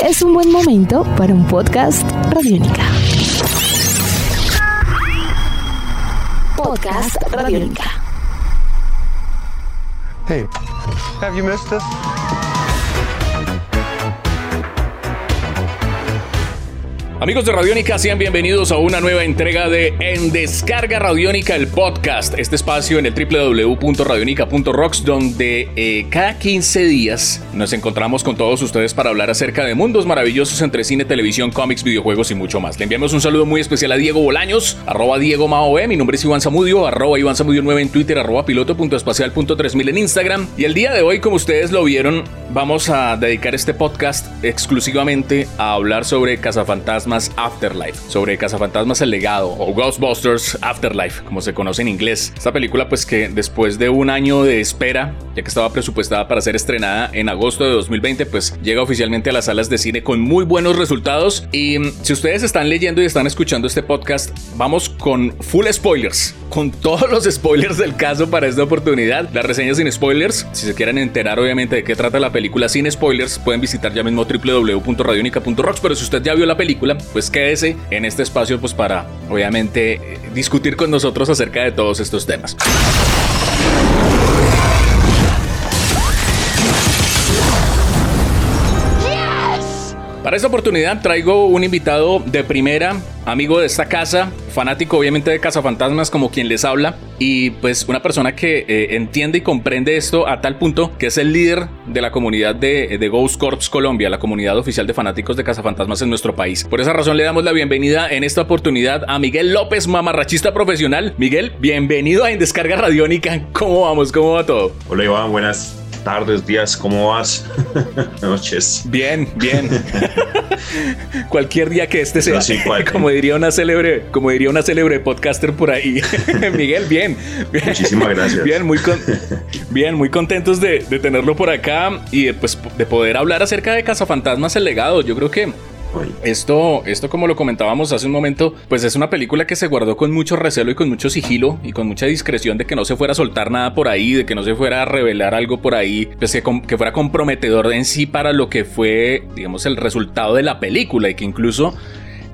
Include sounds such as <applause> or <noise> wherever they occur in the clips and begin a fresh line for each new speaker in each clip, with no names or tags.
es un buen momento para un podcast Radiónica. Podcast Radiónica.
Hey, have you missed us?
Amigos de Radiónica, sean bienvenidos a una nueva entrega de En Descarga Radiónica, el podcast, este espacio en el www.radionica.rocks, donde eh, cada 15 días nos encontramos con todos ustedes para hablar acerca de mundos maravillosos entre cine, televisión, cómics, videojuegos y mucho más. Le enviamos un saludo muy especial a Diego Bolaños, arroba Diego Maoe, mi nombre es Iván Zamudio, arroba Iván Zamudio 9 en Twitter, arroba piloto.espacial.3000 en Instagram. Y el día de hoy, como ustedes lo vieron, vamos a dedicar este podcast exclusivamente a hablar sobre cazafantasmas Afterlife, sobre Cazafantasmas El Legado o Ghostbusters Afterlife, como se conoce en inglés. Esta película pues que después de un año de espera, ya que estaba presupuestada para ser estrenada en agosto de 2020, pues llega oficialmente a las salas de cine con muy buenos resultados. Y mm, si ustedes están leyendo y están escuchando este podcast, vamos con full spoilers, con todos los spoilers del caso para esta oportunidad, la reseña sin spoilers, si se quieren enterar obviamente de qué trata la película sin spoilers, pueden visitar ya mismo www.radionica.rocks, pero si usted ya vio la película, pues quédese en este espacio pues para obviamente eh, discutir con nosotros acerca de todos estos temas. Para esta oportunidad traigo un invitado de primera, amigo de esta casa, fanático obviamente de Cazafantasmas como quien les habla y pues una persona que eh, entiende y comprende esto a tal punto que es el líder de la comunidad de, de, Ghost Corps Colombia, la comunidad oficial de fanáticos de Cazafantasmas en nuestro país. Por esa razón le damos la bienvenida en esta oportunidad a Miguel López, mamarrachista profesional. Miguel, bienvenido a En Descarga Radiónica. ¿Cómo vamos? ¿Cómo va todo?
Hola Iván, buenas tardes, días, ¿cómo vas? <laughs> Noches.
Bien, bien. <laughs> Cualquier día que este sea, como diría una célebre, como diría una célebre podcaster por ahí. <laughs> Miguel, bien,
Muchísimas gracias.
Bien, muy bien, muy contentos de, de, tenerlo por acá y pues de poder hablar acerca de Cazafantasmas el legado. Yo creo que esto, esto, como lo comentábamos hace un momento, pues es una película que se guardó con mucho recelo y con mucho sigilo y con mucha discreción de que no se fuera a soltar nada por ahí, de que no se fuera a revelar algo por ahí, pues que, que fuera comprometedor en sí para lo que fue, digamos, el resultado de la película y que incluso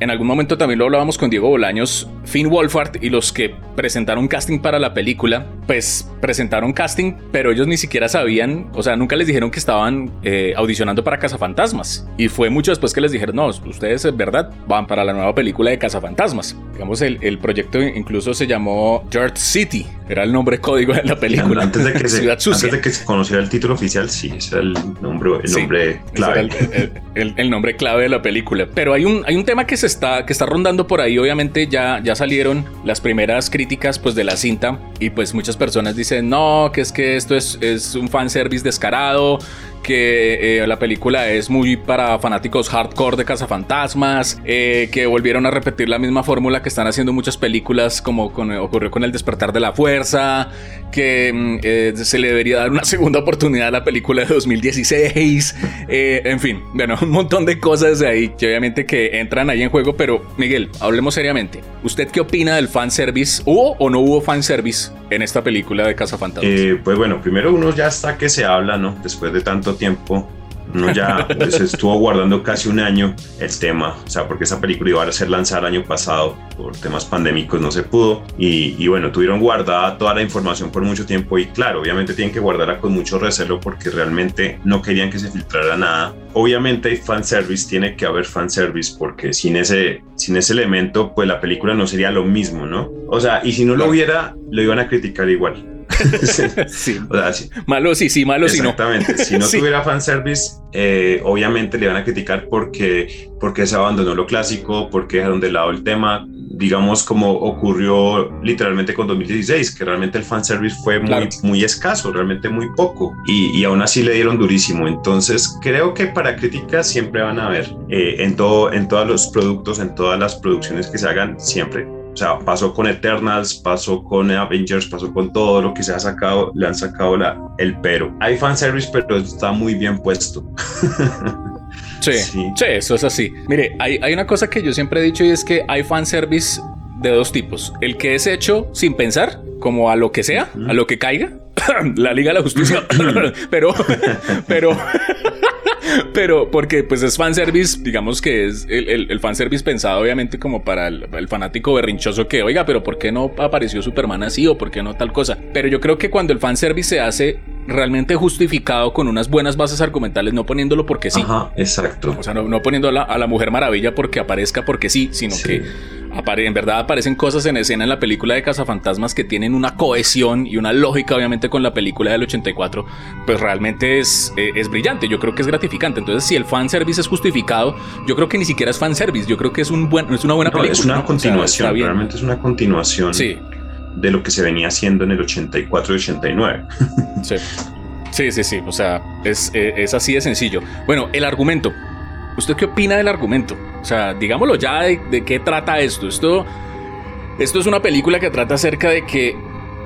en algún momento también lo hablábamos con Diego Bolaños, Finn Wolfhard y los que presentaron casting para la película, pues presentaron casting, pero ellos ni siquiera sabían, o sea, nunca les dijeron que estaban eh, audicionando para Cazafantasmas. Y fue mucho después que les dijeron, no, ustedes es verdad van para la nueva película de Cazafantasmas. Digamos, el, el proyecto incluso se llamó Dirt City, era el nombre código de la película.
Antes de que, <laughs> se, antes de que se conociera el título oficial, sí, ese era el nombre, el nombre clave.
El, el, el, nombre clave de la película. Pero hay un, hay un tema que se está, que está rondando por ahí. Obviamente ya, ya salieron las primeras críticas pues, de la cinta y pues muchas personas dicen, no, que es que esto es, es un fanservice descarado, que eh, la película es muy para fanáticos hardcore de cazafantasmas, eh, que volvieron a repetir la misma fórmula que están haciendo muchas películas como con, ocurrió con El despertar de la fuerza, que mm, eh, se le debería dar una <laughs> segunda oportunidad a la película de 2016, eh, en fin, bueno, <laughs> un montón de cosas de ahí que obviamente que entran ahí en juego, pero Miguel, hablemos seriamente. ¿Usted qué opina del fanservice? ¿Hubo o no hubo fanservice en esta película de Cazafantasmas?
Eh, pues bueno, primero uno ya está que se habla, ¿no? Después de tanto tiempo uno ya pues, <laughs> estuvo guardando casi un año el tema, o sea, porque esa película iba a ser lanzada el año pasado por temas pandémicos, no se pudo. Y, y, bueno, tuvieron guardada toda la información por mucho tiempo y claro, obviamente tienen que guardarla con mucho recelo porque realmente no querían que se filtrara nada. Obviamente hay fanservice, tiene que haber fanservice porque sin ese, sin ese elemento, pues la película no sería lo mismo, ¿no? O sea, y si no lo hubiera, lo iban a criticar igual. <laughs>
sí. O sea, sí. Malo sí, sí, malo
sí
no.
Exactamente. Si no <laughs> sí. tuviera fanservice, eh, obviamente le van a criticar porque, porque se abandonó lo clásico, porque dejaron de lado el tema, digamos como ocurrió literalmente con 2016, que realmente el fanservice fue muy, claro. muy escaso, realmente muy poco, y, y, aún así le dieron durísimo. Entonces creo que para críticas siempre van a haber, eh, en, todo, en todos los productos, en todas las producciones que se hagan, siempre o sea, pasó con Eternals, pasó con Avengers, pasó con todo lo que se ha sacado, le han sacado la, el pero. Hay fanservice, pero está muy bien puesto. <laughs>
sí, sí, sí, eso es así. Mire, hay, hay una cosa que yo siempre he dicho y es que hay fanservice de dos tipos. El que es hecho sin pensar, como a lo que sea, a lo que caiga. <coughs> la Liga de la Justicia. <coughs> <coughs> pero, pero, <laughs> <laughs> pero porque pues es fanservice, digamos que es el, el, el fanservice pensado obviamente como para el, el, fanático berrinchoso que, oiga, pero ¿por qué no apareció Superman así o por qué no tal cosa? Pero yo creo que cuando el fanservice se hace realmente justificado con unas buenas bases argumentales, no poniéndolo porque sí.
Ajá, exacto.
O sea, no, no poniendo a la, a la, Mujer Maravilla porque aparezca porque sí, sino sí. que apare en verdad aparecen cosas en escena en la película de Cazafantasmas que tienen una cohesión y una lógica, obviamente, con la película del 84, pues realmente es, eh, es brillante. Yo creo que es gratificante. Entonces, si el fanservice es justificado, yo creo que ni siquiera es fanservice. Yo creo que es, un buen, es una buena
no,
película.
Es una
¿no?
continuación,
o sea,
realmente es una continuación.
Sí.
De lo que se venía haciendo en el 84 y 89.
Sí. Sí, sí, sí. O sea, es, eh, es así de sencillo. Bueno, el argumento. ¿Usted qué opina del argumento? O sea, digámoslo ya de, de qué trata esto. Esto, esto es una película que trata acerca de que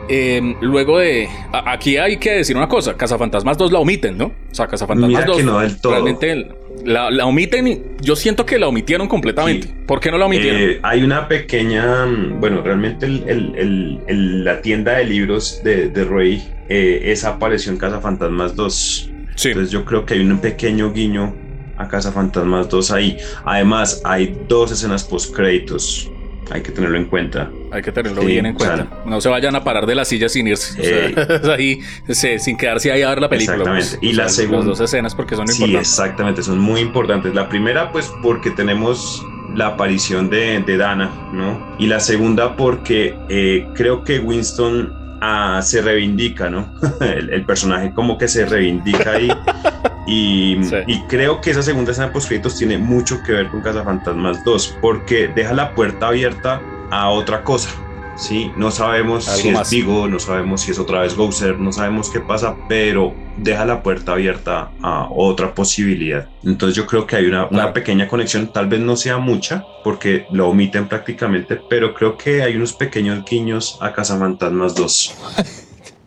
eh, luego de. A, aquí hay que decir una cosa: Cazafantasmas 2 la omiten, ¿no? O sea, Cazafantasmas
Mira
2
que no del todo.
realmente la, la, omiten. Yo siento que la omitieron completamente. Sí. ¿Por qué no la omitieron?
Eh, hay una pequeña. Bueno, realmente el, el, el, la tienda de libros de, de Rey, eh, esa apareció en Cazafantasmas 2.
Sí.
Entonces yo creo que hay un pequeño guiño a Cazafantasmas 2 ahí. Además, hay dos escenas post créditos. Hay que tenerlo en cuenta.
Hay que tenerlo sí, bien en cuenta. Sea, no se vayan a parar de la silla sin irse. Eh, o sea, <laughs> ahí, se, sin quedarse ahí a ver la película.
Exactamente.
Pues,
y la
sea,
segunda.
Las dos escenas porque son
sí,
importantes.
exactamente. Son muy importantes. La primera, pues, porque tenemos la aparición de, de Dana, ¿no? Y la segunda, porque eh, creo que Winston ah, se reivindica, ¿no? <laughs> el, el, personaje como que se reivindica ahí. <laughs> Y, sí. y, creo que esa segunda escena post tiene mucho que ver con Cazafantasmas 2, porque deja la puerta abierta a otra cosa. Sí, no sabemos
Algo
si
más.
es Vigo, no sabemos si es otra vez Gouser, no sabemos qué pasa, pero deja la puerta abierta a otra posibilidad. Entonces yo creo que hay una, una pequeña conexión, tal vez no sea mucha, porque lo omiten prácticamente, pero creo que hay unos pequeños guiños a Cazafantasmas 2.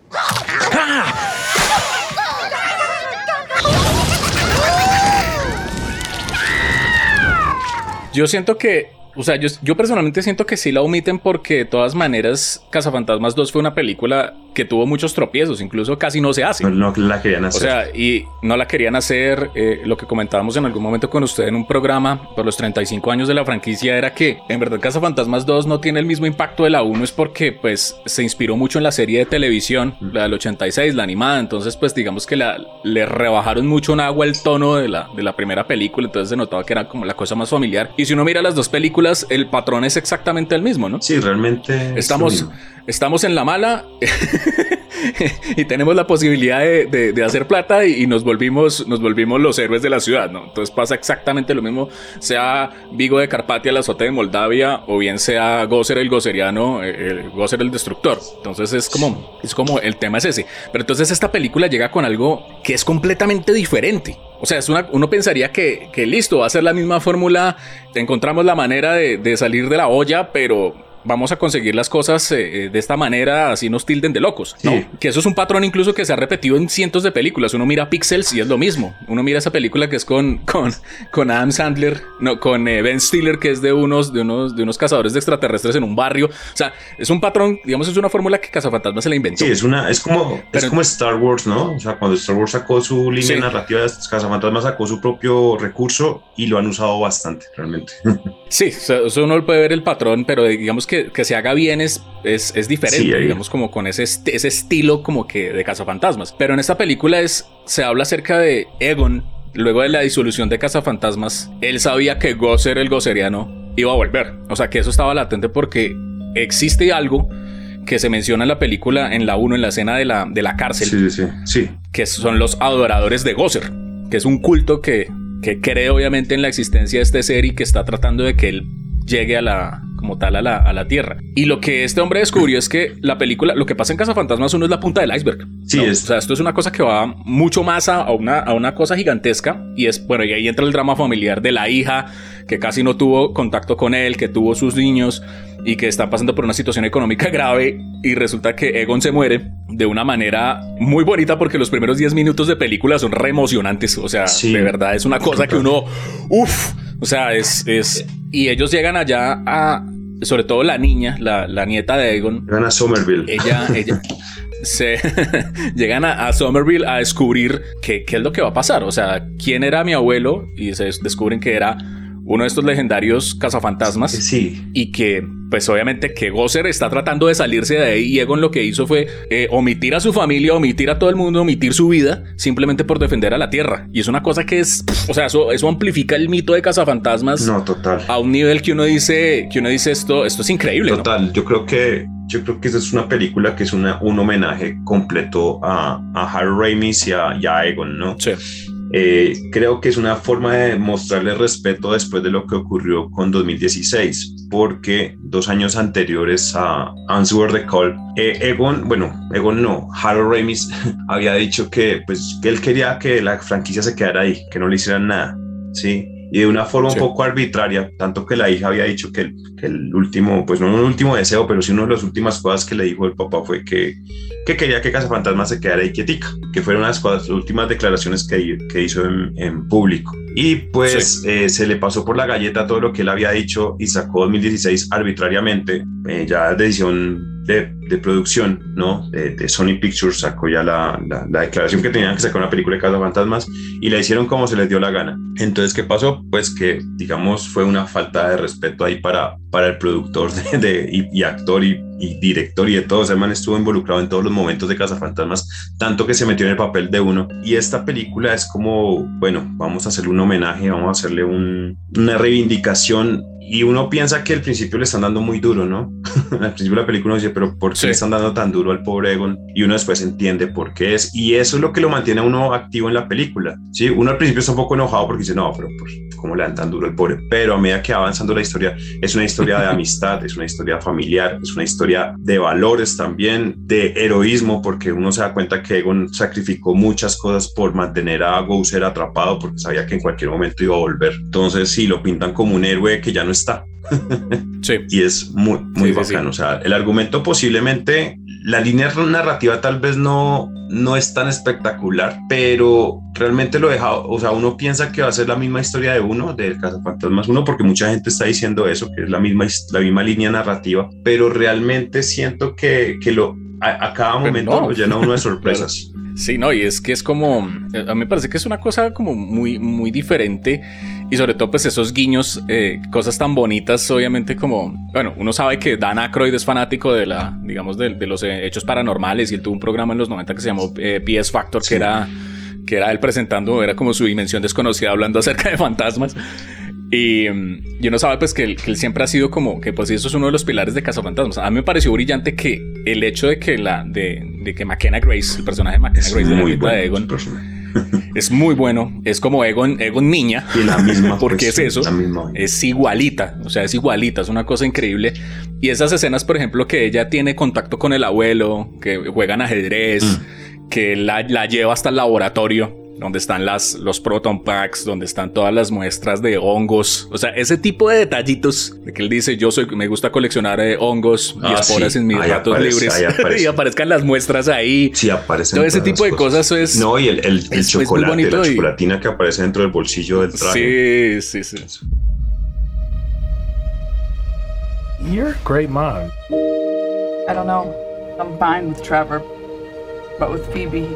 <laughs>
Yo siento que, o sea, yo, yo, personalmente siento que sí la omiten porque de todas maneras Cazafantasmas 2 fue una película que tuvo muchos tropiezos, incluso casi no se hace.
No, no la querían hacer.
O sea, y no la querían hacer. Eh, lo que comentábamos en algún momento con usted en un programa por los 35 años de la franquicia era que en verdad Cazafantasmas 2 no tiene el mismo impacto de la 1 es porque pues se inspiró mucho en la serie de televisión, la del 86, la animada, entonces pues digamos que la, le rebajaron mucho en agua el tono de la, de la primera película, entonces se notaba que era como la cosa más familiar. Y si uno mira las dos películas, el patrón es exactamente el mismo, ¿no?
Sí, realmente.
Estamos, estamos en la mala <laughs> y tenemos la posibilidad de, hacer plata y, nos volvimos nos volvimos los héroes de la ciudad, ¿no? Entonces pasa exactamente lo mismo, sea Vigo de Carpatia, la azote de Moldavia, o bien sea Gosser el Gosseriano, el Gosser el Destructor. Entonces es como, es como el tema es ese. Pero entonces esta película llega con algo que es completamente diferente. O sea, es uno pensaría que, que listo, va a ser la misma fórmula, encontramos la manera de, de salir de la olla, pero vamos a conseguir las cosas eh, de esta manera, así nos tilden de locos. ¿no? Que eso es un patrón incluso que se ha repetido en cientos de películas. Uno mira Pixels y es lo mismo. Uno mira esa película que es con, con, con Adam Sandler, no, con eh, Ben Stiller, que es de unos, de, unos, de unos cazadores de extraterrestres en un barrio. O sea, es un patrón, digamos, es una fórmula que Cazafantasmas se la inventó.
Sí, es, una, es, como, Pero, es como Star Wars, ¿no? O sea, cuando Star Wars sacó su línea sí. narrativa, Cazafantasmas sacó su propio recurso y lo han usado bastante, realmente. <laughs>
Sí, eso uno puede ver el patrón, pero digamos que, que se haga bien es, es, es diferente, sí, digamos, como con ese, ese estilo como que de cazafantasmas. Pero en esta película es, se habla acerca de Egon, luego de la disolución de cazafantasmas, él sabía que Gosser, el gosseriano, iba a volver. O sea, que eso estaba latente porque existe algo que se menciona en la película, en la 1, en la escena de la, de la cárcel.
Sí, sí, sí.
Que son los adoradores de Gosser, que es un culto que que cree obviamente en la existencia de este ser y que está tratando de que él llegue a la como tal a la, a la Tierra. Y lo que este hombre descubrió es que la película, lo que pasa en Casa Fantasmas uno es la punta del iceberg.
Sí,
¿no?
es.
O sea, esto es una cosa que va mucho más a, a, una, a una cosa gigantesca y es, bueno, y ahí entra el drama familiar de la hija que casi no tuvo contacto con él, que tuvo sus niños y que está pasando por una situación económica <laughs> grave y resulta que Egon se muere de una manera muy bonita porque los primeros 10 minutos de película son re emocionantes, o sea, sí. de verdad es una cosa que uno, uff, o sea, es, es, y ellos llegan allá a, sobre todo la niña, la, la nieta de Egon.
Llegan a Somerville.
Ella, ella, se <laughs> llegan a, Somerville a descubrir qué, qué es lo que va a pasar. O sea, quién era mi abuelo y se descubren que era uno de estos legendarios cazafantasmas.
Sí.
Y que, pues obviamente que Gosser está tratando de salirse de ahí y Egon lo que hizo fue eh, omitir a su familia, omitir a todo el mundo, omitir su vida, simplemente por defender a la Tierra. Y es una cosa que es, o sea, eso, eso amplifica el mito de cazafantasmas.
No, total.
A un nivel que uno dice, que uno dice esto, esto es increíble.
Total, yo creo que yo creo que esa es una película que es una, un homenaje completo a, a Harry Ramis y a, y a Egon, ¿no?
Sí.
Eh, creo que es una forma de mostrarle respeto después de lo que ocurrió con 2016, porque dos años anteriores a Answer the Call, eh, Egon, bueno, Egon no, Harold Ramis <laughs> había dicho que, pues, que él quería que la franquicia se quedara ahí, que no le hicieran nada, ¿sí? Y de una forma un poco arbitraria, tanto que la hija había dicho que el, que el, último, pues no un último deseo, pero sí una de las últimas cosas que le dijo el papá fue que, que quería que Fantasma se quedara ahí quietica, que fueron las, las últimas declaraciones que, que hizo en, en, público. Y pues eh, se le pasó por la galleta todo lo que él había dicho y sacó 2016 arbitrariamente, eh, ya decisión de, producción, ¿no? De, Sony Pictures sacó ya la, la, declaración que tenían que sacar una película de Casa Fantasmas y la hicieron como se les dio la gana. Entonces, ¿qué pasó? Pues que, digamos, fue una falta de respeto ahí para, para el productor de, y, actor y, director y de todo. O estuvo involucrado en todos los momentos de Casa Fantasmas, tanto que se metió en el papel de uno. Y esta película es como, bueno, vamos a hacerle un homenaje, vamos a hacerle un, una reivindicación y uno piensa que al principio le están dando muy duro, ¿no? <laughs> al principio de la película uno dice, pero ¿por qué le están dando tan duro al pobre Egon? Y uno después entiende por qué es. Y eso es lo que lo mantiene a uno activo en la película. Sí, uno al principio está un poco enojado porque dice, no, pero pues, ¿cómo le dan tan duro al pobre? Pero a medida que va avanzando la historia, es una historia de <laughs> amistad, es una historia familiar, es una historia de valores también, de heroísmo, porque uno se da cuenta que Egon sacrificó muchas cosas por mantener a Gouser atrapado porque sabía que en cualquier momento iba a volver. Entonces, sí, lo pintan como un héroe que ya no está. <laughs>
sí.
Y es muy, muy bacano. O sea, el argumento posiblemente, la línea narrativa tal vez no, no es tan espectacular, pero realmente lo deja, o sea, uno piensa que va a ser la misma historia de uno, de Cazafantasmas uno, porque mucha gente está diciendo eso, que es la misma, la misma línea narrativa, pero realmente siento que, que lo, a, cada momento lo llena uno de <laughs> sorpresas.
Sí, no, y es que es como, a mí me parece que es una cosa como muy, muy diferente y sobre todo pues esos guiños, eh, cosas tan bonitas, obviamente como, bueno, uno sabe que Dan Aykroyd es fanático de la, digamos, de, los eh, hechos paranormales y él tuvo un programa en los 90 que se llamó eh, PS Factor, que era que era él presentando, era como su dimensión desconocida hablando <laughs> acerca de fantasmas. Y, y, uno sabe pues que él, siempre ha sido como que pues eso es uno de los pilares de Fantasmas. A mí me pareció brillante que el hecho de que la de, de que McKenna Grace, el personaje de McKenna Grace de la de Egon, <laughs> <laughs> es muy bueno. Es como Egon, Egon niña.
Y la misma. <laughs>
Porque es eso. Es igualita. O sea, es igualita. Es una cosa increíble. Y esas escenas, por ejemplo, que ella tiene contacto con el abuelo, que juegan ajedrez, mm. que la, la lleva hasta el laboratorio donde están las, los proton packs, donde están todas las muestras de hongos. O sea, ese tipo de detallitos de que él dice, yo soy, me gusta coleccionar eh, hongos y ah, esporas en mis ratos libres. <laughs> y aparezcan las muestras ahí.
Sí, aparecen.
Todo ese tipo de cosas. es.
No, y el, el, chocolate, la chocolatina que aparece dentro del bolsillo del
traje. Sí, sí, sí.
You're a great mom.
I don't know. I'm fine with Trevor, but with Phoebe.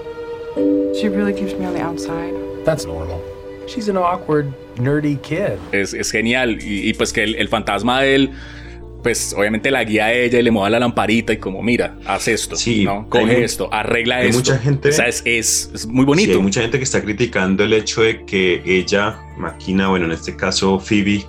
She really keeps me on the outside.
That's normal. She's an awkward, nerdy kid.
Es, es genial. Y, y, pues que el, el, fantasma de él, pues obviamente la guía a ella y le mueve la lamparita y como, mira, haz esto,
sí,
¿no? Coge esto, arregla hay esto.
Mucha gente,
o sea, es, es, es muy bonito. Sí,
hay mucha gente que está criticando el hecho de que ella, Máquina, bueno, en este caso Phoebe,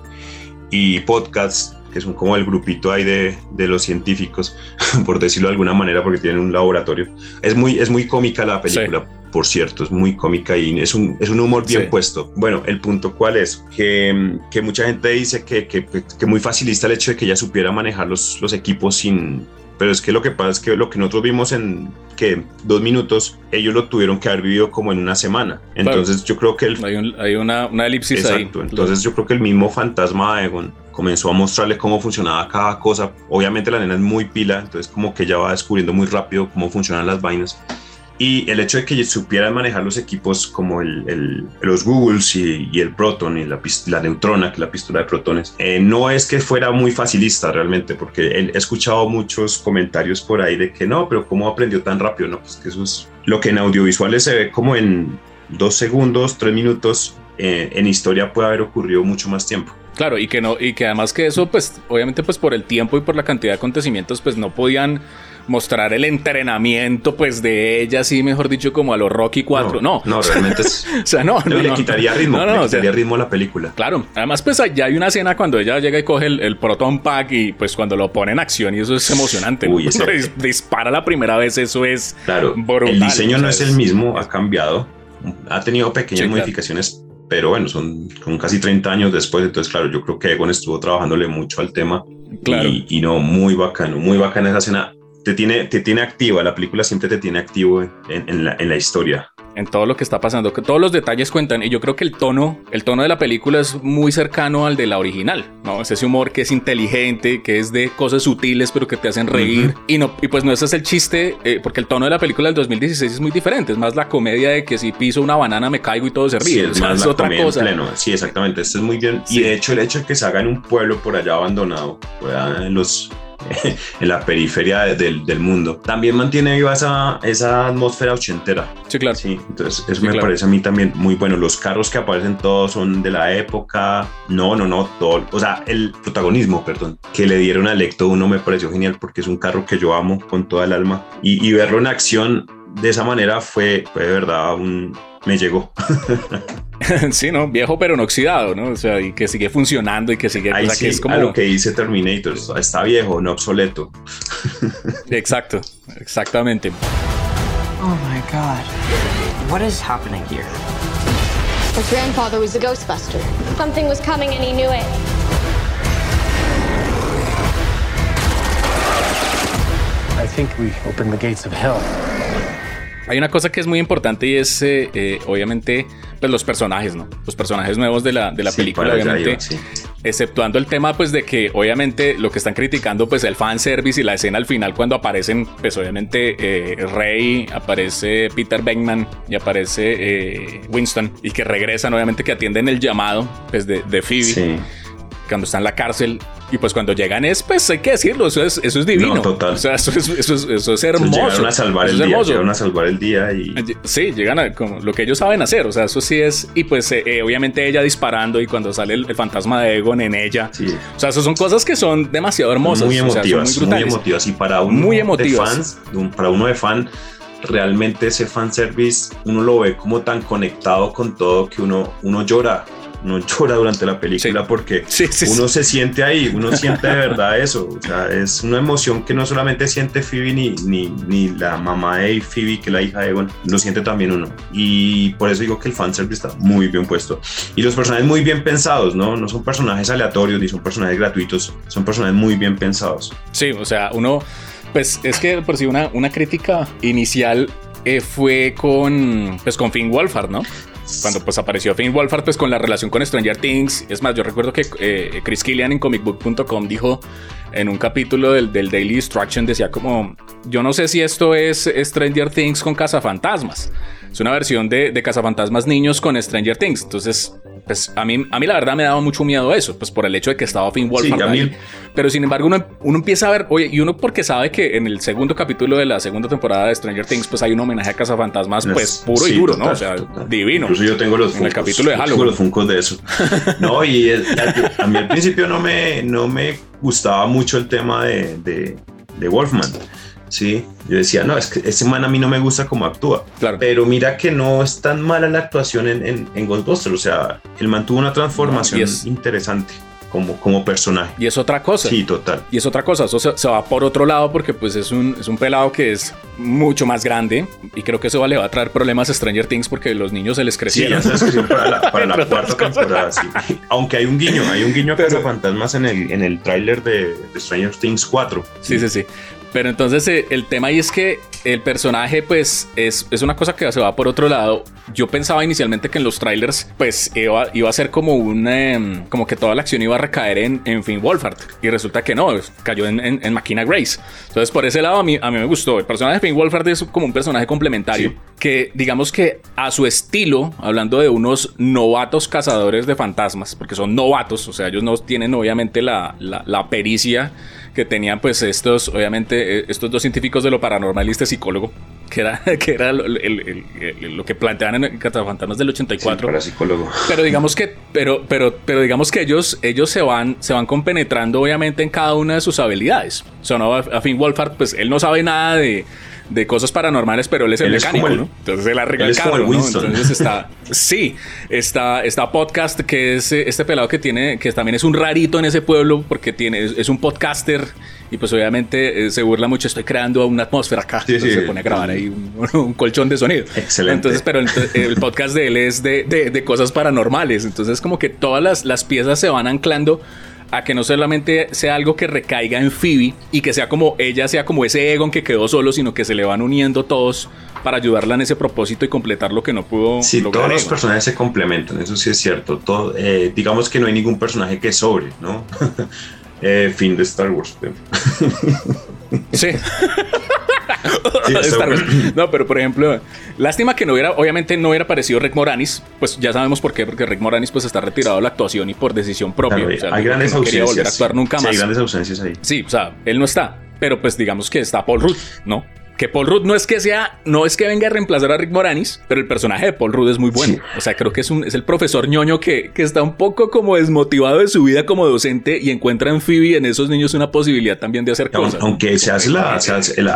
y Podcast que son como el grupito ahí de, de, los científicos, <laughs> por decirlo de alguna manera, porque tienen un laboratorio. Es muy, es muy cómica la película, por cierto, es muy cómica y es un, es un humor bien puesto. Bueno, el punto cuál es, que, que mucha gente dice que, que, que, muy facilista el hecho de que ella supiera manejar los, los equipos sin... Pero es que lo que pasa es que lo que nosotros vimos en que dos minutos, ellos lo tuvieron que haber vivido como en una semana. Entonces yo creo que... El,
hay, hay una, una, elipsis
exacto, Entonces yo creo que el mismo fantasma de Egon comenzó a mostrarle cómo funcionaba cada cosa. Obviamente la nena es muy pila, entonces como que ella va descubriendo muy rápido cómo funcionan las vainas. Y el hecho de que supieran manejar los equipos como el, el- los Googles y, y el Proton y la, la Neutrona, que es la pistola de protones, eh, no es que fuera muy facilista realmente, porque he escuchado muchos comentarios por ahí de que no, pero ¿cómo aprendió tan rápido? No, pues que eso es lo que en audiovisuales se ve como en dos segundos, tres minutos. eh, en historia puede haber ocurrido mucho más tiempo.
Claro, y que no, y que además que eso, pues, obviamente, pues por el tiempo y por la cantidad de acontecimientos, pues no podían mostrar el entrenamiento, pues, de ella, así, mejor dicho, como a los Rocky 4. No,
no, realmente es- <laughs>
o sea, no, no,
le
no.
quitaría ritmo,
No, no,
le
o sea,
quitaría ritmo a la película.
Claro, además pues ya hay una escena cuando ella llega y coge el, el Proton Pack y pues cuando lo pone en acción y eso es emocionante. ¿no?
Uy, <laughs>
dis- dispara la primera vez, eso es
Claro,
brutal.
el diseño no es el mismo, ha cambiado, ha tenido pequeñas
Sí, claro.
modificaciones, pero bueno, son, son casi 30 años después, entonces claro, yo creo que Egon estuvo trabajándole mucho al tema
Claro.
y, y no, muy bacano, muy bacana esa escena. Te tiene, te tiene activa, la película siempre te tiene activo en, en la, en la historia.
en todo lo que está pasando, que todos los detalles cuentan y yo creo que el tono, el tono de la película es muy cercano al de la original, ¿no? Es ese humor que es inteligente, que es de cosas sutiles pero que te hacen reír y no y pues no ese es el chiste, eh, porque el tono de la película del 2016 es muy diferente, es más la comedia de que si piso una banana me caigo y todo se
Sí,
ríe, o
es
sea,
más
es
la
otra cosa.
pleno. Sí, exactamente. Este es muy bien.
Sí.
Y de hecho, el hecho de que se haga en un pueblo por allá abandonado, allá en los <laughs> en la periferia de- del, del mundo, también mantiene viva esa, esa atmósfera ochentera.
Sí, claro.
Sí, entonces eso
Sí,
me
claro.
parece a mí también muy bueno. Los carros que aparecen todos son de la época. No, no, no, todo. O sea, el protagonismo, perdón, que le dieron a Lecto uno me pareció genial porque es un carro que yo amo con toda el alma. Y, y verlo en acción de esa manera fue, fue de verdad un... Me llegó. <laughs>
sí, ¿no? Viejo pero no oxidado, ¿no? O sea, y que sigue funcionando y que sigue,
Ahí
o sea,
sí,
que es como...
a lo que dice Terminator, está- viejo, no obsoleto. <laughs>
Exacto, exactamente.
Oh my god. What is happening here?
His grandfather was a Ghostbuster. Something was coming and he knew it.
I think we opened the gates of hell.
Hay una cosa que es muy importante y es, eh, eh, obviamente, pues los personajes, ¿no? Los personajes nuevos de la, de la
Sí,
película, obviamente.
iba, sí.
Exceptuando el tema, pues, de que, obviamente, lo que están criticando, pues, el fanservice y la escena al final cuando aparecen, pues, obviamente, eh, Rey, aparece Peter Venkman y aparece eh, Winston y que regresan, obviamente, que atienden el llamado, pues, de, de Phoebe
Sí.
Cuando está en la cárcel. Y pues cuando llegan es, pues hay que decirlo, eso es, eso es divino.
No, total.
O sea, eso es, eso es, eso es hermoso.
llegaron a salvar
Eso
el día, llegaron a salvar el día y...
Sí, llegan a como lo que ellos saben hacer, o sea, eso sí es, y pues eh, eh, obviamente ella disparando y cuando sale el, el fantasma de Egon en ella,
Sí.
o sea, eso son cosas que son demasiado hermosas,
muy
o sea,
emotivas,
muy
muy, emotivas. Y para uno
Muy
de
emotivas.
fans, de un- para uno de fan, realmente ese fanservice, uno lo ve como tan conectado con todo que uno, uno llora. Uno llora durante la película
Sí.
porque
Sí, sí,
uno
sí.
se siente ahí, uno siente de verdad eso. O sea, es una emoción que no solamente siente Phoebe ni, ni, ni la mamá de Phoebe, que es la hija de Egon, lo siente también uno. Y por eso digo que el fanservice está muy bien puesto. Y los personajes muy bien pensados, ¿no? No son personajes aleatorios ni son personajes gratuitos, son personajes muy bien pensados.
Sí, o sea, uno, pues es que por si una, una crítica inicial eh, fue con, pues con Finn Wolfhard, ¿no? Cuando pues apareció Finn Wolfhard, pues con la relación con Stranger Things. Es más, yo recuerdo que eh, Chris Killian en comicbook.com dijo en un capítulo del, del Daily Destruction, decía como, yo no sé si esto es Stranger Things con cazafantasmas. Es una versión de, de cazafantasmas niños con Stranger Things. Entonces, pues a mí, a mí la verdad me daba mucho miedo eso, pues por el hecho de que estaba Finn Wolfhard ahí. Pero sin embargo, uno, uno empieza a ver, oye, y uno porque sabe que en el segundo capítulo de la segunda temporada de Stranger Things, pues hay un homenaje a cazafantasmas, pues puro y
Sí,
duro,
total,
¿no? O sea,
total.
divino.
Incluso yo tengo los
En el capítulo de
yo tengo
Halloween.
los funcos de eso. <laughs> No, y el- a, a mí al principio no me, no me gustaba mucho el tema de, de, de Wolfman. Sí, yo decía, no, es que ese man a mí no me gusta cómo actúa.
Claro.
Pero mira que no es tan mala la actuación en, en, en Ghostbusters. O sea, él mantuvo una transformación
No, y es-
interesante como, como personaje.
Y es otra cosa.
Sí, total.
Y es otra cosa, eso se, se va por otro lado porque pues es un, es un pelado que es mucho más grande y creo que eso le va a traer problemas a Stranger Things porque los niños se les
Sí,
crecieron.
ya se escribió para la, para <laughs> la cuarta temporada, sí. Aunque hay un guiño, hay un guiño a
Pero-
fantasmas en el, en el tráiler de, de Stranger Things 4.
Sí, sí, sí. Pero entonces eh, el tema ahí es que el personaje pues es, es, una cosa que se va por otro lado. Yo pensaba inicialmente que en los trailers pues iba, iba a ser como un... Em, como que toda la acción iba a recaer en, en Finn Wolfhard. Y resulta que no, cayó en, en, Máquina Grace. Entonces por ese lado a mí, a mí me gustó. El personaje de Finn Wolfhard es como un personaje complementario. Que digamos que a su estilo, hablando de unos novatos cazadores de fantasmas, porque son novatos, o sea, ellos no tienen obviamente la, la, la pericia que tenían pues estos, obviamente, eh, estos dos científicos de lo paranormal y este psicólogo, que era, <laughs> que era lo, lo que planteaban en Cazafantasmas del 84.
para psicólogo.
Pero digamos que, pero, pero, pero digamos que ellos, ellos se van, se van compenetrando obviamente en cada una de sus habilidades. Sonó a Finn Wolfhard, pues él no sabe nada de de cosas paranormales, pero él es el mecánico, ¿no? Entonces él arregla el carro, ¿no? Entonces <laughs> está, sí, está, está podcast que es eh, este pelado que tiene, que también es un rarito en ese pueblo porque tiene, es, un podcaster y pues obviamente eh, se burla mucho, estoy creando una atmósfera acá, sí, se pone a grabar ahí <laughs> un, colchón de sonido.
Excelente.
Entonces, pero el, podcast de él es de, de, de, cosas paranormales, entonces como que todas las, las piezas se van anclando a que no solamente sea algo que recaiga en Phoebe y que sea como ella sea como ese Egon que quedó solo, sino que se le van uniendo todos para ayudarla en ese propósito y completar lo que no pudo.
Sí, todos los personajes se complementan, eso sí es cierto. Todo, eh, digamos que no hay ningún personaje que sobre, ¿no? <laughs> eh, fin de Star Wars.
sí. <laughs> <laughs> no, pero por ejemplo, lástima que no hubiera, obviamente no hubiera aparecido Rick Moranis, pues ya sabemos por qué, porque Rick Moranis pues está retirado de la actuación y por decisión propia.
hay grandes ausencias.
volver a actuar nunca más.
hay grandes ausencias ahí.
Sí, o sea, él no está, pero pues digamos que está Paul Rudd, ¿no? Que Paul Rudd no es que sea, no es que venga a reemplazar a Rick Moranis, pero el personaje de Paul Rudd es muy bueno. O sea, creo que es, un, es el profesor ñoño que, que, está un poco como desmotivado de su vida como docente y encuentra en Phoebe, en esos niños, una posibilidad también de hacer cosas.
Aunque se hace, la,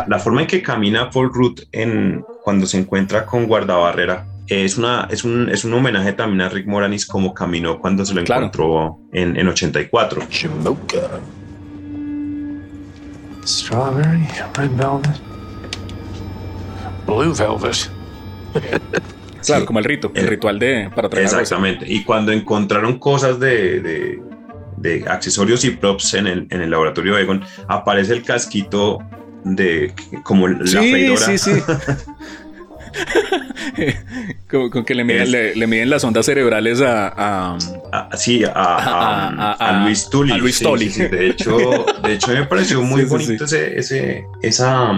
la, forma en que camina Paul Rudd en, cuando se encuentra con guardabarrera es, una, es, un, es un homenaje también a Rick Moranis como caminó cuando se lo encontró en, en 84.
Strawberry, red velvet. Blue Velvet.
claro, como el rito, el, ritual de para traer
Exactamente. Y cuando encontraron cosas de, de, accesorios y props en el, en el laboratorio Egon, aparece el casquito de como la
sí, Sí, sí, <laughs> con, que le miden, le, miden, las ondas cerebrales a,
a, sí, a, Luis Tully.
A Luis Tully.
de hecho, de hecho me <laughs> pareció muy bonito ese, ese, esa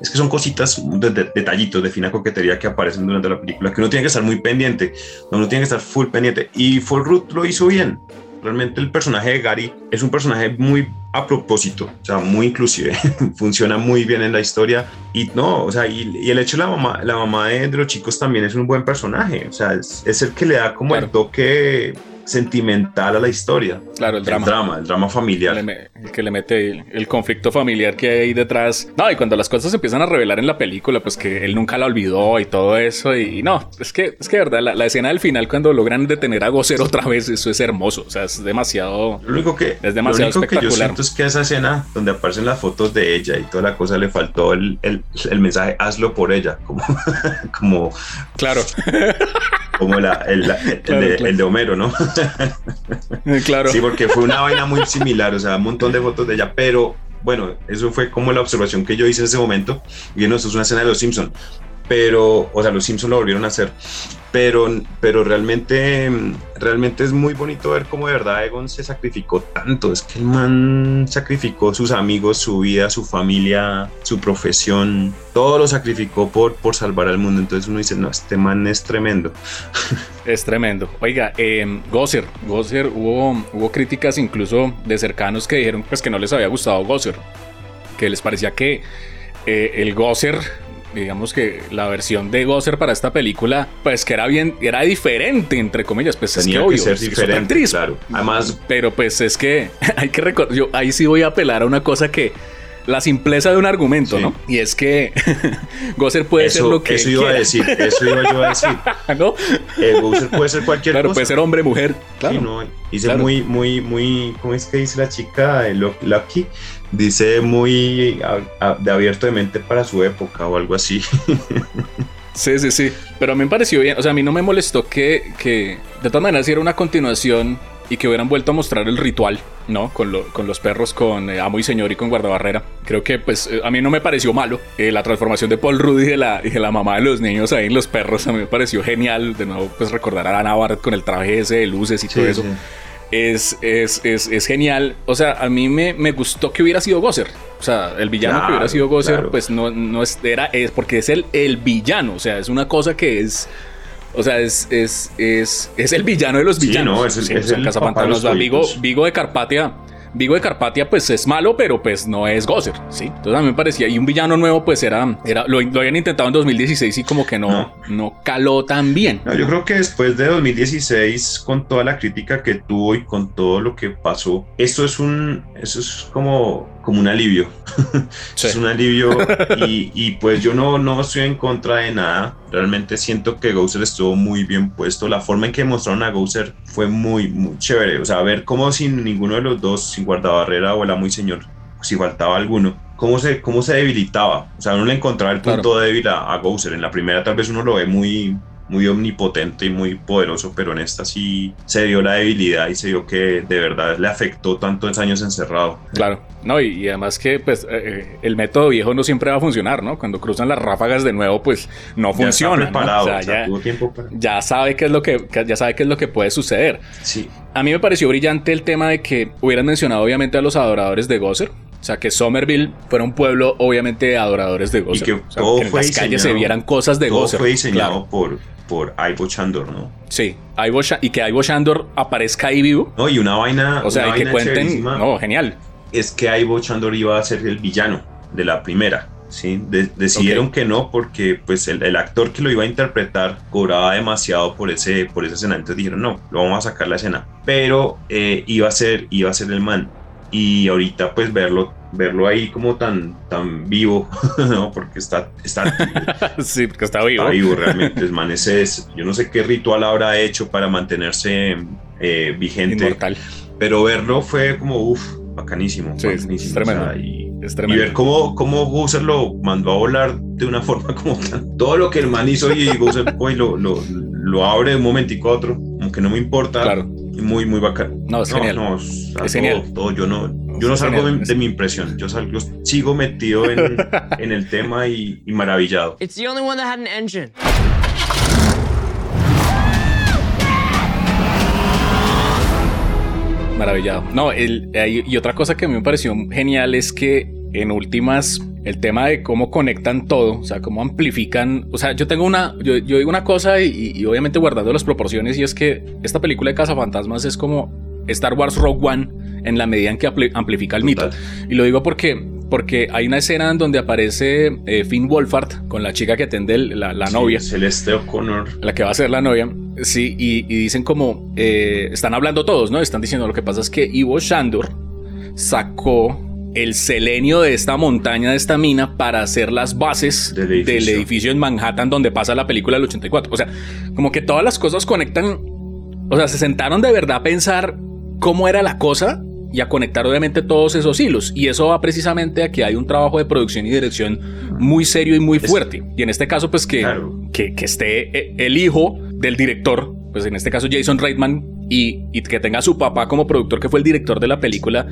es que son cositas, de, detallitos de fina coquetería que aparecen durante la película, que uno tiene que estar muy pendiente, uno tiene que estar full pendiente. Y Ruth lo hizo bien. Realmente el personaje de Gary es un personaje muy a propósito, o sea, muy inclusive, <laughs> funciona muy bien en la historia y no, o sea, y, el hecho de la mamá, la mamá de, los chicos también es un buen personaje, o sea, es, es el que le da como el toque sentimental a la historia.
Claro, el drama.
El drama, el drama familiar.
El, que le mete el, conflicto familiar que hay detrás. No, y cuando las cosas se empiezan a revelar en la película, pues que él nunca la olvidó y todo eso. Y, no, es que, es que verdad, la, escena del final cuando logran detener a Gozer otra vez, eso es hermoso. O sea, es demasiado.
Lo único que,
es demasiado
lo único que yo siento es que esa escena donde aparecen las fotos de ella y toda la cosa le faltó el, el, el mensaje hazlo por ella, <laughs> como, como
claro,
como la, el, el de Homero, ¿no? <laughs>
claro.
Sí, porque fue una vaina muy similar, o sea, un montón de fotos de ella, pero bueno, eso fue como la observación que yo hice en ese momento. Y no, eso es una escena de los Simpsons pero, o sea, los Simpsons lo volvieron a hacer, pero, pero realmente, realmente es muy bonito ver cómo de verdad Egon se sacrificó tanto, es que el man sacrificó sus amigos, su vida, su familia, su profesión, todo lo sacrificó por, por salvar al mundo, entonces uno dice, no, este man es tremendo. <laughs>
Es tremendo. Oiga, eh, Gosser, Gosser, hubo, hubo críticas incluso de cercanos que dijeron pues que no les había gustado Gosser, que les parecía que eh, el Gosser digamos que la versión de Gosser para esta película, pues que era bien, era diferente, entre comillas, pues
Tenía
es
que, obvio, ser diferente, claro. Además,
pero pues es que <laughs> hay que recordar, yo ahí sí voy a apelar a una cosa que la simpleza de un argumento, ¿no? Y es que <laughs> Gosser puede ser lo que
Eso iba a decir, eso iba yo a decir. <laughs>
¿No?
Eh, Gosser puede ser cualquier
claro,
cosa.
puede ser hombre, mujer. Claro.
Sí, no, dice muy, muy, muy, ¿cómo es que dice la chica? Lucky dice muy de abierto de mente para su época o algo así. <laughs>
Sí, sí, sí. Pero a mí me pareció bien. O sea, a mí no me molestó que, que de todas maneras, si era una continuación y que hubieran vuelto a mostrar el ritual, ¿no? Con, lo- con los perros, con eh, amo y señor y con guardabarrera. Creo que pues eh, a mí no me pareció malo eh, la transformación de Paul Rudd y de, la, y de la mamá de los niños ahí en los perros. A mí me pareció genial de nuevo pues recordar a Ana Barrett con el traje ese de luces y todo eso.
sí.
Es, es, es, es genial. O sea, a mí me, me gustó que hubiera sido Gosser. O sea, el villano que hubiera sido Gosser,
claro.
pues no, no es, era, es porque es el, el villano. O sea, es una cosa que es. O sea, es, es, es, es el villano de los
Sí,
villanos.
no, es el-
Sí,
es
o sea,
el
Cazafantasmas, Vigo, de Carpatia. Vigo de Carpatia, pues es malo, pero pues no es Gosser, ¿sí? Entonces a mí me parecía. Y un villano nuevo, pues era. era lo, lo habían intentado en 2016 y como que no, no.
No.
caló tan bien.
No, yo creo que después de 2016, con toda la crítica que tuvo y con todo lo que pasó, esto es un, eso es como, como un alivio.
Sí.
Es un alivio y, y, pues yo no, no estoy en contra de nada. Realmente siento que Gouser estuvo muy bien puesto. La forma en que mostraron a Gouser fue muy, muy chévere. O sea, ver cómo sin ninguno de los dos, sin guardabarrera o el amo y señor, si faltaba alguno, cómo se, cómo se debilitaba. O sea, uno le encontraba el punto
Claro.
débil a, a Gouser. En la primera tal vez uno lo ve muy, muy omnipotente y muy poderoso, pero en esta sí se vio la debilidad y se vio que de verdad le afectó tantos años encerrado.
Claro, no, y, y además que pues eh, eh, el método viejo no siempre va a funcionar, ¿no? Cuando cruzan las ráfagas de nuevo, pues no
Ya
funciona. ya,
tuvo tiempo para...
ya sabe qué es lo que ya sabe qué es lo que puede suceder.
Sí,
A mí me pareció brillante el tema de que hubieran mencionado obviamente a los adoradores de Gosser. O sea, que Somerville fuera un pueblo obviamente de adoradores de Gosser.
que
O sea,
todo
en
fue
las calles se vieran cosas de
todo
Gosser.
fue diseñado
claro.
por, por Ivo Chandor, ¿no?
Sí, Ivo y que Ivo Shandor aparezca ahí vivo.
No, y una vaina,
O sea,
una
y que
vaina
cuenten. No, genial.
es que Ivo Chandor iba a ser el villano de la primera. ¿sí? De- decidieron que no porque pues el, el actor que lo iba a interpretar cobraba demasiado por ese por esa escena entonces dijeron no lo vamos a sacar la escena pero eh, iba a ser iba a ser el man y ahorita pues verlo verlo ahí como tan tan vivo <laughs> no porque está está <laughs>
sí, porque está vivo.
está vivo realmente es man ese es yo no sé qué ritual habrá hecho para mantenerse eh, vigente
Inmortal.
pero verlo fue como uff bacanísimo,
Sí, es
bacanísimo,
tremendo.
o sea, y,
Es
y
tremendo.
ver cómo, cómo Gooser lo mandó a volar de una <laughs> forma como tan- todo lo que el man hizo y Gooser fue y lo, lo, lo abre de un momentico a otro, aunque no me importa.
Claro.
Y Muy, muy bacán.
No, es genial.
no, sea,
Es
todo,
genial.
todo, yo no, yo no salgo
genial.
de, de mi impresión, yo, salgo, yo sigo metido en, <laughs> en el tema y, y maravillado.
It's the only one that had an engine.
Maravillado. No, el, hay- y otra cosa que a mí me pareció genial es que en últimas el tema de cómo conectan todo, o sea, cómo amplifican, o sea, yo tengo una, yo, yo digo una cosa y, y obviamente guardando las proporciones y es que esta película de Cazafantasmas es como Star Wars Rogue One en la medida en que ampli- amplifica el mito. Y lo digo porque, porque hay una escena en donde aparece eh, Finn Wolfhard con la chica que atende el- la, la
Sí,
novia
Celeste O'Connor.
la que va a ser la novia, sí, y, y dicen como, eh, están hablando todos, ¿no? Están diciendo, lo que pasa es que Ivo Shandor sacó el selenio de esta montaña, de esta mina, para hacer las bases
Del
del
edificio.
en Manhattan donde pasa la película del 84. O sea, como que todas las cosas conectan, o sea, se sentaron de verdad a pensar cómo era la cosa y a conectar obviamente todos esos hilos. Y eso va precisamente a que hay un trabajo de producción y dirección muy serio y muy fuerte. Y en este caso, pues que,
Claro.
que, que esté eh, el hijo del director, pues en este caso Jason Reitman, y, y que tenga a su papá como productor, que fue el director de la película,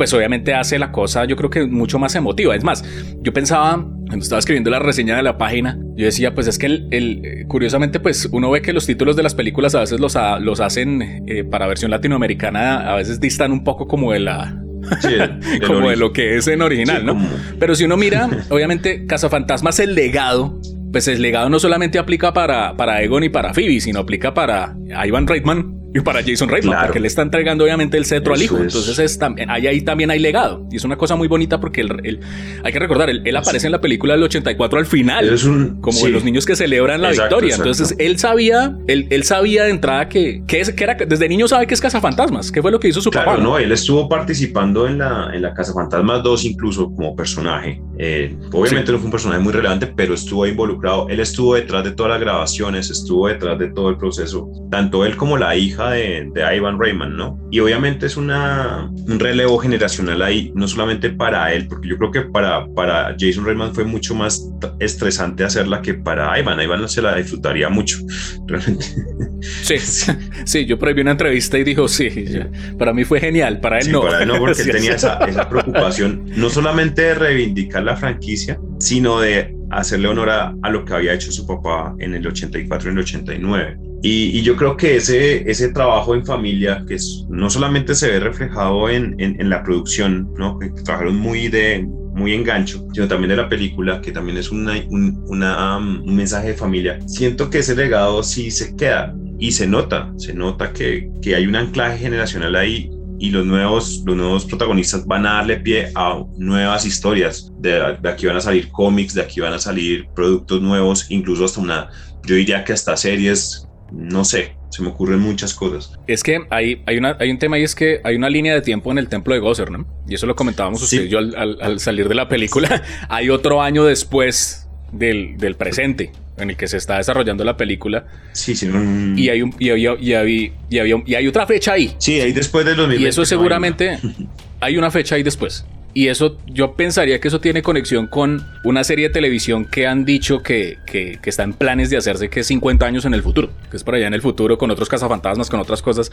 pues obviamente hace la cosa, yo creo que mucho más emotiva. Es más, yo pensaba, cuando estaba escribiendo la reseña de la página, yo decía, pues es que el, el- eh, curiosamente, pues uno ve que los títulos de las películas a veces los, ha- los hacen eh, para versión latinoamericana, a veces distan un poco como de la,
Sí, <laughs>
como de lo que es en original,
Sí,
¿no?
como-
Pero si uno mira, <laughs> obviamente, Cazafantasmas, el legado, pues el legado no solamente aplica para, para Egon y para Phoebe, sino aplica para Ivan Reitman y para Jason Reitman,
Claro.
porque le está entregando obviamente el cetro al hijo.
es.
Entonces es también, ahí, ahí también hay legado. Y es una cosa muy bonita porque el- el- hay que recordar, él, él aparece en la película del 84 al final.
Es un-
como
sí.
de los niños que celebran la
Exacto,
victoria.
exacto.
Entonces él sabía, él, él sabía de entrada que, que, es, que era, desde niño sabe que es cazafantasmas, que fue lo que hizo su
Claro,
papá.
no, él estuvo participando en la, en la Casa Fantasmas 2 incluso como personaje. Eh, obviamente no fue un personaje muy relevante, pero estuvo involucrado. Él estuvo detrás de todas las grabaciones, estuvo detrás de todo el proceso. Tanto él como la hija hija de, de Ivan Rayman, ¿no? Y obviamente es una, un relevo generacional ahí, no solamente para él, porque yo creo que para, para Jason Reitman fue mucho más estresante hacerla que para Ivan. Ivan se la disfrutaría mucho, <laughs> realmente.
Sí, sí, yo prohibí una entrevista y dijo, sí, para mí fue genial, para él no.
Para él no, porque <laughs> él tenía esa, esa preocupación, no solamente de reivindicar la franquicia, sino de hacerle honor a, a, lo que había hecho su papá en el 84 y el 89. Y, y, yo creo que ese, ese trabajo en familia, que es, no solamente se ve reflejado en, en, en la producción, ¿no? que trabajaron muy de muy engancho, sino también de la película, que también es una, un, una, um, un mensaje de familia. Siento que ese legado sí se queda y se nota, se nota que, que hay un anclaje generacional ahí y los nuevos, los nuevos protagonistas van a darle pie a nuevas historias. De, de, aquí van a salir cómics, de aquí van a salir productos nuevos, incluso hasta una, yo diría que hasta series, no sé, se me ocurren muchas cosas.
Es que hay, hay, una, hay un tema y es que hay una línea de tiempo en el templo de Gozer, ¿no? Y eso lo comentábamos usted y yo al, al, al, salir de la película. <laughs> hay otro año después del, del presente en el que se está desarrollando la película.
Sí, sí. No,
y, hay un, y, había, y, había, y, había, y hay otra fecha ahí.
Sí, ahí después de 2020.
Y eso seguramente <laughs> hay una fecha ahí después. Y eso, yo pensaría que eso tiene conexión con una serie de televisión que han dicho que, que, que, está en planes de hacerse que es 50 años en el futuro, que es por allá en el futuro con otros cazafantasmas, con otras cosas.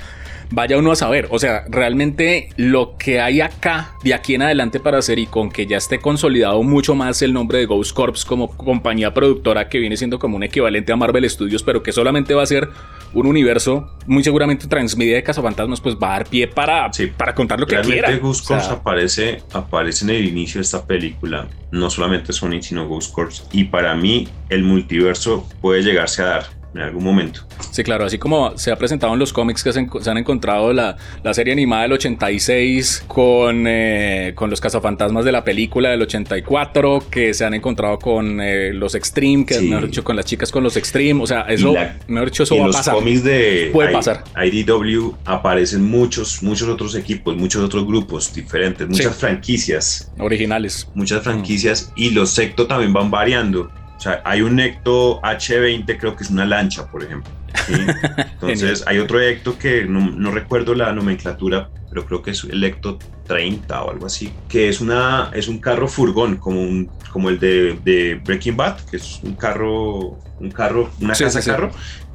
Vaya uno a saber. O sea, realmente lo que hay acá, de aquí en adelante para hacer y con que ya esté consolidado mucho más el nombre de Ghost Corps como compañía productora que viene siendo como un equivalente a Marvel Studios, pero que solamente va a ser un universo muy seguramente transmedia de cazafantasmas, pues va a dar pie para,
sí,
para contar lo que
realmente
quiera.
Ghost Corps o sea, aparece, aparece en el inicio de esta película, no solamente Sonic, sino Ghost Corps. Y para mí, el multiverso puede llegarse a dar en algún momento.
Sí, claro, así como se ha presentado en los cómics que se, se han encontrado la, la, serie animada del 86 con, eh, con los cazafantasmas de la película del 84, que se han encontrado con eh, los Extreme, que sí. mejor dicho con las chicas con los Extreme, o sea, eso, la, mejor dicho, eso va a pasar.
En los cómics de
Puede pasar.
IDW aparecen muchos, muchos otros equipos, muchos otros grupos diferentes, muchas sí. franquicias.
Originales.
Muchas franquicias mm. y los sectos también van variando. Sea, hay un Ecto H20, creo que es una lancha, por ejemplo. ¿sí? <laughs> Entonces, hay otro Ecto que no, no, recuerdo la nomenclatura, pero creo que es el Ecto 30 o algo así, que es, una, es un carro furgón, como, un, como el de, de Breaking Bad, que es un carro, un carro una sí, casa sí, carro.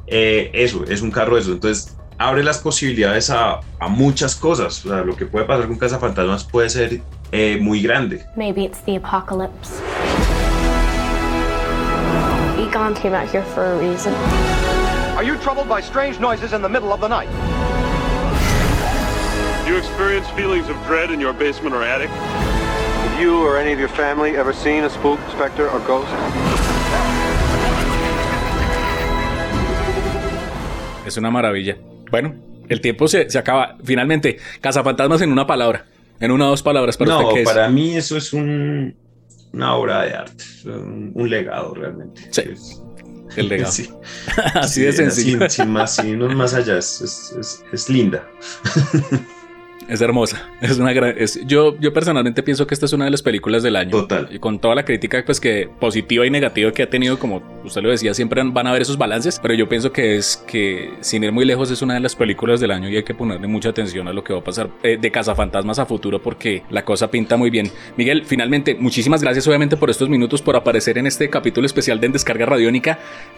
Eh, eso, es un carro eso. Entonces, abre las posibilidades a, a, muchas cosas. O sea, lo que puede pasar con Cazafantasmas puede ser eh, muy grande.
Maybe it's the apocalypse. Came out here for a reason.
Are you troubled by strange noises in the middle of the night?
Do you experience feelings of dread in your basement or attic?
Have you or any of your family ever seen a spook, specter, or ghost?
Es una maravilla. Bueno, el tiempo se, se acaba. Finalmente, Cazafantasmas en una palabra. En una o dos palabras. ¿Para
no,
usted qué es?
para mí eso es un, una obra de arte, un, un legado realmente.
Sí.
Es,
el <laughs> legado.
Sí. <laughs>
Así
sí,
de sencillo.
Sin, sin más, sin más allá, es, es, es linda. <laughs>
Es hermosa. Es una gran. Es, yo, yo personalmente pienso que esta es una de las películas del año.
Total.
Y con toda la crítica, pues que positiva y negativa que ha tenido, como usted lo decía, siempre van a haber esos balances. Pero yo pienso que es que, sin ir muy lejos, es una de las películas del año y hay que ponerle mucha atención a lo que va a pasar eh, de Cazafantasmas a futuro porque la cosa pinta muy bien. Miguel, finalmente, muchísimas gracias, obviamente, por estos minutos, por aparecer en este capítulo especial de En Descarga Radiónica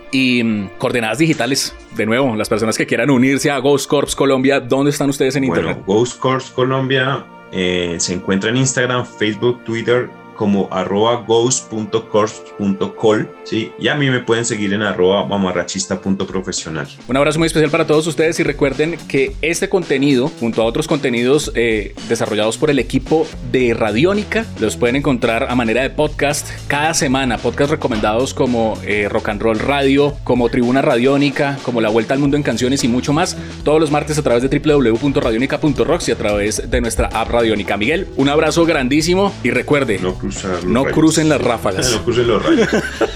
y um, coordenadas digitales. De nuevo, las personas que quieran unirse a Ghost Corps Colombia, ¿dónde están ustedes en
bueno,
internet?
Ghost Corps Colombia eh, se encuentra en Instagram, Facebook, Twitter como arroba ghost.corps.col ¿sí? y a mí me pueden seguir en arroba mamarrachista.profesional.
Un abrazo muy especial para todos ustedes y recuerden que este contenido, junto a otros contenidos eh, desarrollados por el equipo de Radiónica, los pueden encontrar a manera de podcast cada semana, podcast recomendados como eh, Rock and Roll Radio, como Tribuna Radiónica, como La Vuelta al Mundo en Canciones y mucho más, todos los martes a través de www.radionica.rocks y a través de nuestra app Radiónica. Miguel, un abrazo grandísimo y recuerde,
no cruzar
no
rayos.
crucen las ráfagas.
no crucen los rayos.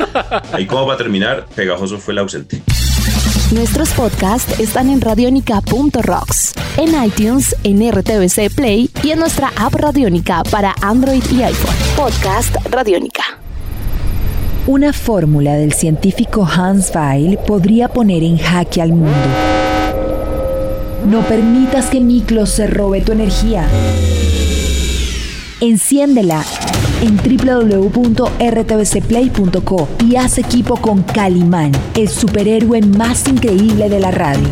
<laughs> Ahí como va a terminar, Pegajoso fue el ausente.
Nuestros podcasts están en radionica.rocks, en iTunes, en RTVC Play y en nuestra app Radionica para Android y iPhone. Podcast Radionica.
Una fórmula del científico Hans Weil podría poner en jaque al mundo. No permitas que Miklos se robe tu energía. Enciéndela en www.rtbcplay.co y haz equipo con Calimán, el superhéroe más increíble de la radio.